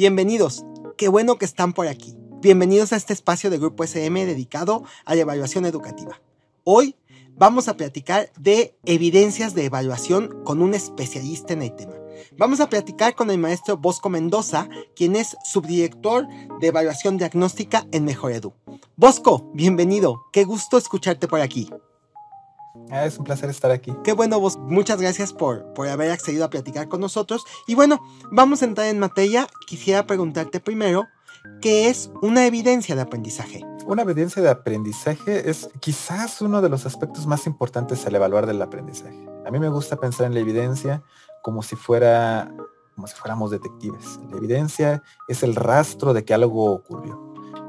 bienvenidos. Qué bueno que están por aquí. Bienvenidos a este espacio de Grupo SM dedicado a la evaluación educativa. Hoy vamos a platicar de evidencias de evaluación con un especialista en el tema. Vamos a platicar con el maestro Bosco Mendoza, quien es subdirector de evaluación diagnóstica en Mejor Edu. Bosco, bienvenido. Qué gusto escucharte por aquí. Ah, es un placer estar aquí. Qué bueno, vos. Muchas gracias por, por haber accedido a platicar con nosotros. Y bueno, vamos a entrar en materia. Quisiera preguntarte primero, ¿qué es una evidencia de aprendizaje? Una evidencia de aprendizaje es quizás uno de los aspectos más importantes al evaluar del aprendizaje. A mí me gusta pensar en la evidencia como si fuera como si fuéramos detectives. La evidencia es el rastro de que algo ocurrió.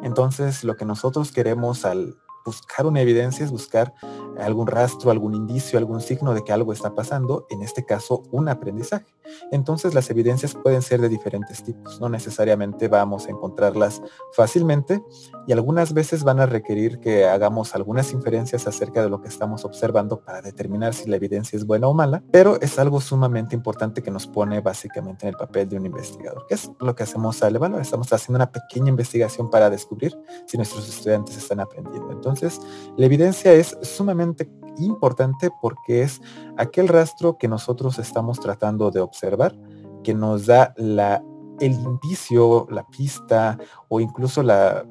Entonces, lo que nosotros queremos al buscar una evidencia es buscar algún rastro, algún indicio, algún signo de que algo está pasando, en este caso un aprendizaje. Entonces las evidencias pueden ser de diferentes tipos, no necesariamente vamos a encontrarlas fácilmente y algunas veces van a requerir que hagamos algunas inferencias acerca de lo que estamos observando para determinar si la evidencia es buena o mala, pero es algo sumamente importante que nos pone básicamente en el papel de un investigador, que es lo que hacemos al evaluar. Estamos haciendo una pequeña investigación para descubrir si nuestros estudiantes están aprendiendo. Entonces, la evidencia es sumamente importante porque es aquel rastro que nosotros estamos tratando de observar, que nos da la, el indicio, la pista o incluso, la,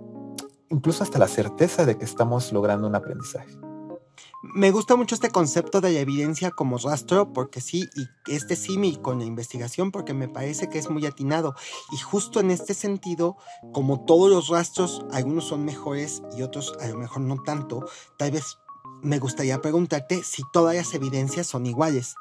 incluso hasta la certeza de que estamos logrando un aprendizaje. Me gusta mucho este concepto de la evidencia como rastro, porque sí, y este símil con la investigación, porque me parece que es muy atinado. Y justo en este sentido, como todos los rastros, algunos son mejores y otros a lo mejor no tanto, tal vez me gustaría preguntarte si todas las evidencias son iguales.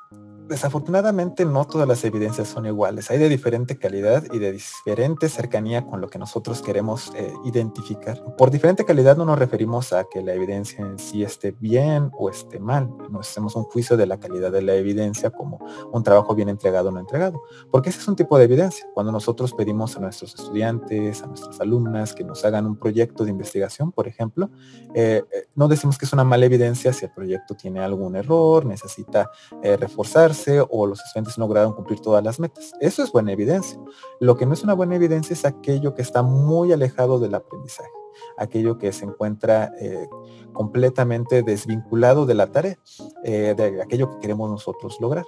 Desafortunadamente no todas las evidencias son iguales. Hay de diferente calidad y de diferente cercanía con lo que nosotros queremos eh, identificar. Por diferente calidad no nos referimos a que la evidencia en sí esté bien o esté mal. No hacemos un juicio de la calidad de la evidencia como un trabajo bien entregado o no entregado. Porque ese es un tipo de evidencia. Cuando nosotros pedimos a nuestros estudiantes, a nuestras alumnas que nos hagan un proyecto de investigación, por ejemplo, eh, eh, no decimos que es una mala evidencia si el proyecto tiene algún error, necesita reforzarse o los estudiantes no lograron cumplir todas las metas. Eso es buena evidencia. Lo que no es una buena evidencia es aquello que está muy alejado del aprendizaje, aquello que se encuentra eh, completamente desvinculado de la tarea, eh, de aquello que queremos nosotros lograr.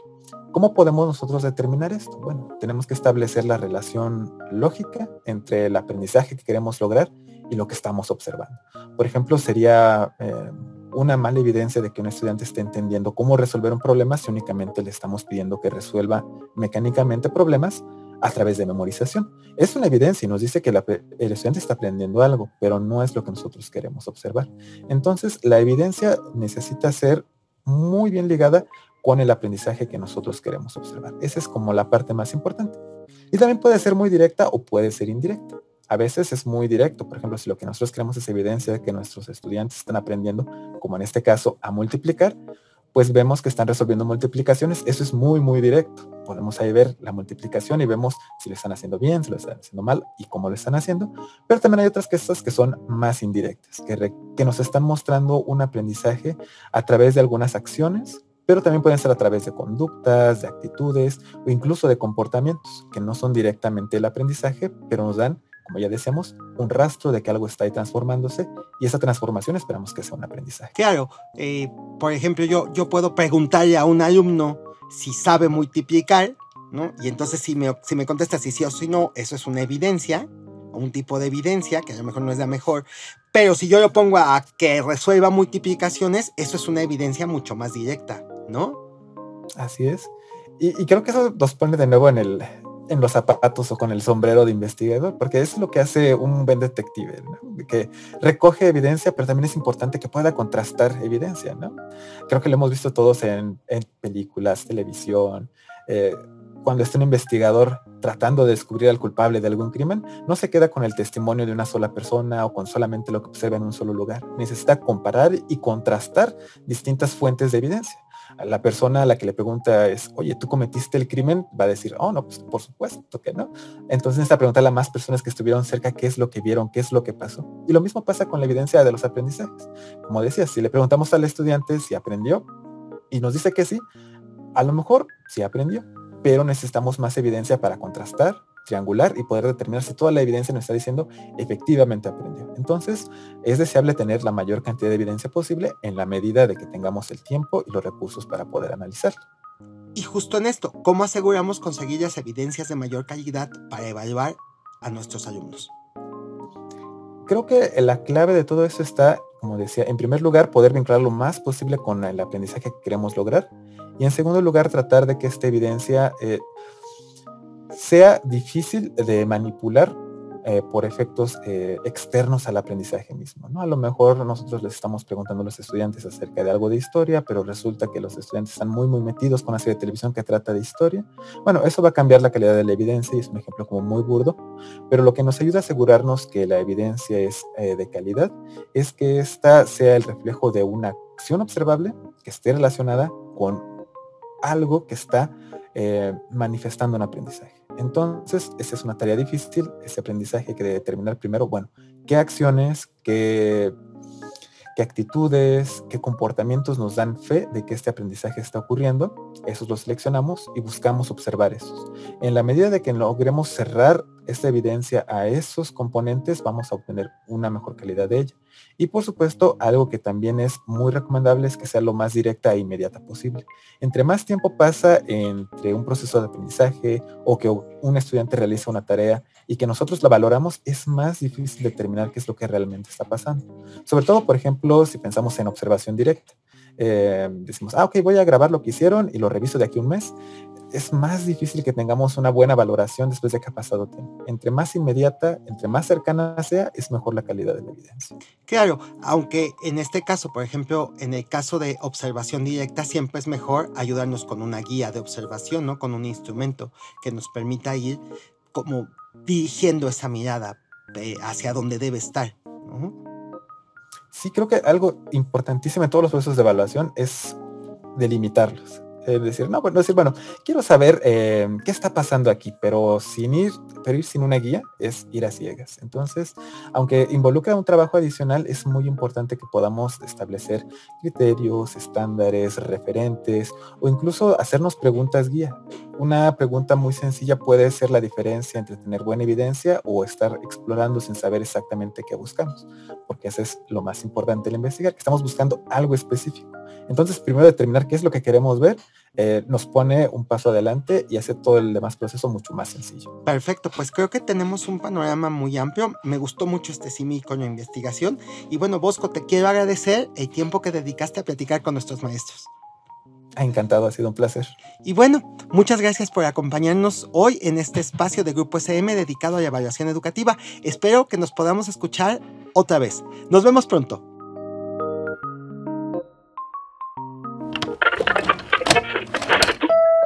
¿Cómo podemos nosotros determinar esto? Bueno, tenemos que establecer la relación lógica entre el aprendizaje que queremos lograr y lo que estamos observando. Por ejemplo, sería... Eh, una mala evidencia de que un estudiante esté entendiendo cómo resolver un problema si únicamente le estamos pidiendo que resuelva mecánicamente problemas a través de memorización. Es una evidencia y nos dice que el estudiante está aprendiendo algo, pero no es lo que nosotros queremos observar. Entonces, la evidencia necesita ser muy bien ligada con el aprendizaje que nosotros queremos observar. Esa es como la parte más importante. Y también puede ser muy directa o puede ser indirecta a veces es muy directo. Por ejemplo, si lo que nosotros queremos es evidencia de que nuestros estudiantes están aprendiendo, como en este caso, a multiplicar, pues vemos que están resolviendo multiplicaciones. Eso es muy, muy directo. Podemos ahí ver la multiplicación y vemos si lo están haciendo bien, si lo están haciendo mal y cómo lo están haciendo. Pero también hay otras cosas que son más indirectas, que, que nos están mostrando un aprendizaje a través de algunas acciones, pero también pueden ser a través de conductas, de actitudes o incluso de comportamientos, que no son directamente el aprendizaje, pero nos dan como ya decíamos, un rastro de que algo está ahí transformándose y esa transformación esperamos que sea un aprendizaje. Claro, eh, por ejemplo, yo, yo puedo preguntarle a un alumno si sabe multiplicar, ¿no? Y entonces si me, si me contesta si sí o si no, eso es una evidencia, un tipo de evidencia, que a lo mejor no es la mejor, pero si yo lo pongo a que resuelva multiplicaciones, eso es una evidencia mucho más directa, ¿no? Así es. Y, y creo que eso nos pone de nuevo en el, en los zapatos o con el sombrero de investigador, porque es lo que hace un buen detective, que recoge evidencia, pero también es importante que pueda contrastar evidencia, ¿no? Creo que lo hemos visto todos en, películas, televisión, eh, cuando está un investigador tratando de descubrir al culpable de algún crimen, no se queda con el testimonio de una sola persona o con solamente lo que observa en un solo lugar. Necesita comparar y contrastar distintas fuentes de evidencia. La persona a la que le pregunta es, oye, ¿tú cometiste el crimen? Va a decir, oh, no, pues por supuesto que no. Entonces necesita preguntarle a más personas que estuvieron cerca qué es lo que vieron, qué es lo que pasó. Y lo mismo pasa con la evidencia de los aprendizajes. Como decía, si le preguntamos al estudiante si aprendió y nos dice que sí, a lo mejor sí aprendió, pero necesitamos más evidencia para contrastar, triangular y poder determinar si toda la evidencia nos está diciendo efectivamente aprendió. Entonces, es deseable tener la mayor cantidad de evidencia posible en la medida de que tengamos el tiempo y los recursos para poder analizarlo. Y justo en esto, ¿cómo aseguramos conseguir las evidencias de mayor calidad para evaluar a nuestros alumnos? Creo que la clave de todo eso está, como decía, en primer lugar, poder vincular lo más posible con el aprendizaje que queremos lograr y en segundo lugar, tratar de que esta evidencia eh, sea difícil de manipular eh, por efectos eh, externos al aprendizaje mismo. ¿no? A lo mejor nosotros les estamos preguntando a los estudiantes acerca de algo de historia, pero resulta que los estudiantes están muy, muy metidos con la serie de televisión que trata de historia. Bueno, eso va a cambiar la calidad de la evidencia y es un ejemplo como muy burdo, pero lo que nos ayuda a asegurarnos que la evidencia es de calidad es que esta sea el reflejo de una acción observable que esté relacionada con algo que está eh, manifestando un aprendizaje. Entonces, esa es una tarea difícil, ese aprendizaje que determinar primero, bueno, qué acciones, qué, qué actitudes, qué comportamientos nos dan fe de que este aprendizaje está ocurriendo, esos los seleccionamos y buscamos observar esos. En la medida de que logremos cerrar esta evidencia a esos componentes, vamos a obtener una mejor calidad de ella. Y por supuesto, algo que también es muy recomendable es que sea lo más directa e inmediata posible. Entre más tiempo pasa entre un proceso de aprendizaje o que un estudiante realiza una tarea y que nosotros la valoramos, es más difícil determinar qué es lo que realmente está pasando. Sobre todo, por ejemplo, si pensamos en observación directa. Eh, decimos, ah, ok, voy a grabar lo que hicieron y lo reviso de aquí un mes es más difícil que tengamos una buena valoración después de que ha pasado tiempo. Entre más inmediata, entre más cercana sea, es mejor la calidad de la evidencia. Claro, aunque en este caso, por ejemplo, en el caso de observación directa, siempre es mejor ayudarnos con una guía de observación, ¿no? Con un instrumento que nos permita ir como dirigiendo esa mirada hacia donde debe estar. Sí, creo que algo importantísimo en todos los procesos de evaluación es delimitarlos es decir, no, bueno, decir, bueno, quiero saber eh, qué está pasando aquí, pero sin ir, pero ir sin una guía es ir a ciegas. Entonces, aunque involucra un trabajo adicional, es muy importante que podamos establecer criterios, estándares, referentes o incluso hacernos preguntas guía. Una pregunta muy sencilla puede ser la diferencia entre tener buena evidencia o estar explorando sin saber exactamente qué buscamos, porque eso es lo más importante de investigar, que estamos buscando algo específico. Entonces, primero determinar qué es lo que queremos ver eh, nos pone un paso adelante y hace todo el demás proceso mucho más sencillo. Perfecto, pues creo que tenemos un panorama muy amplio. Me gustó mucho este simi con la investigación. Y bueno, Bosco, te quiero agradecer el tiempo que dedicaste a platicar con nuestros maestros. Encantado, ha sido un placer. Y bueno, muchas gracias por acompañarnos hoy en este espacio de Grupo SM dedicado a la evaluación educativa. Espero que nos podamos escuchar otra vez. Nos vemos pronto.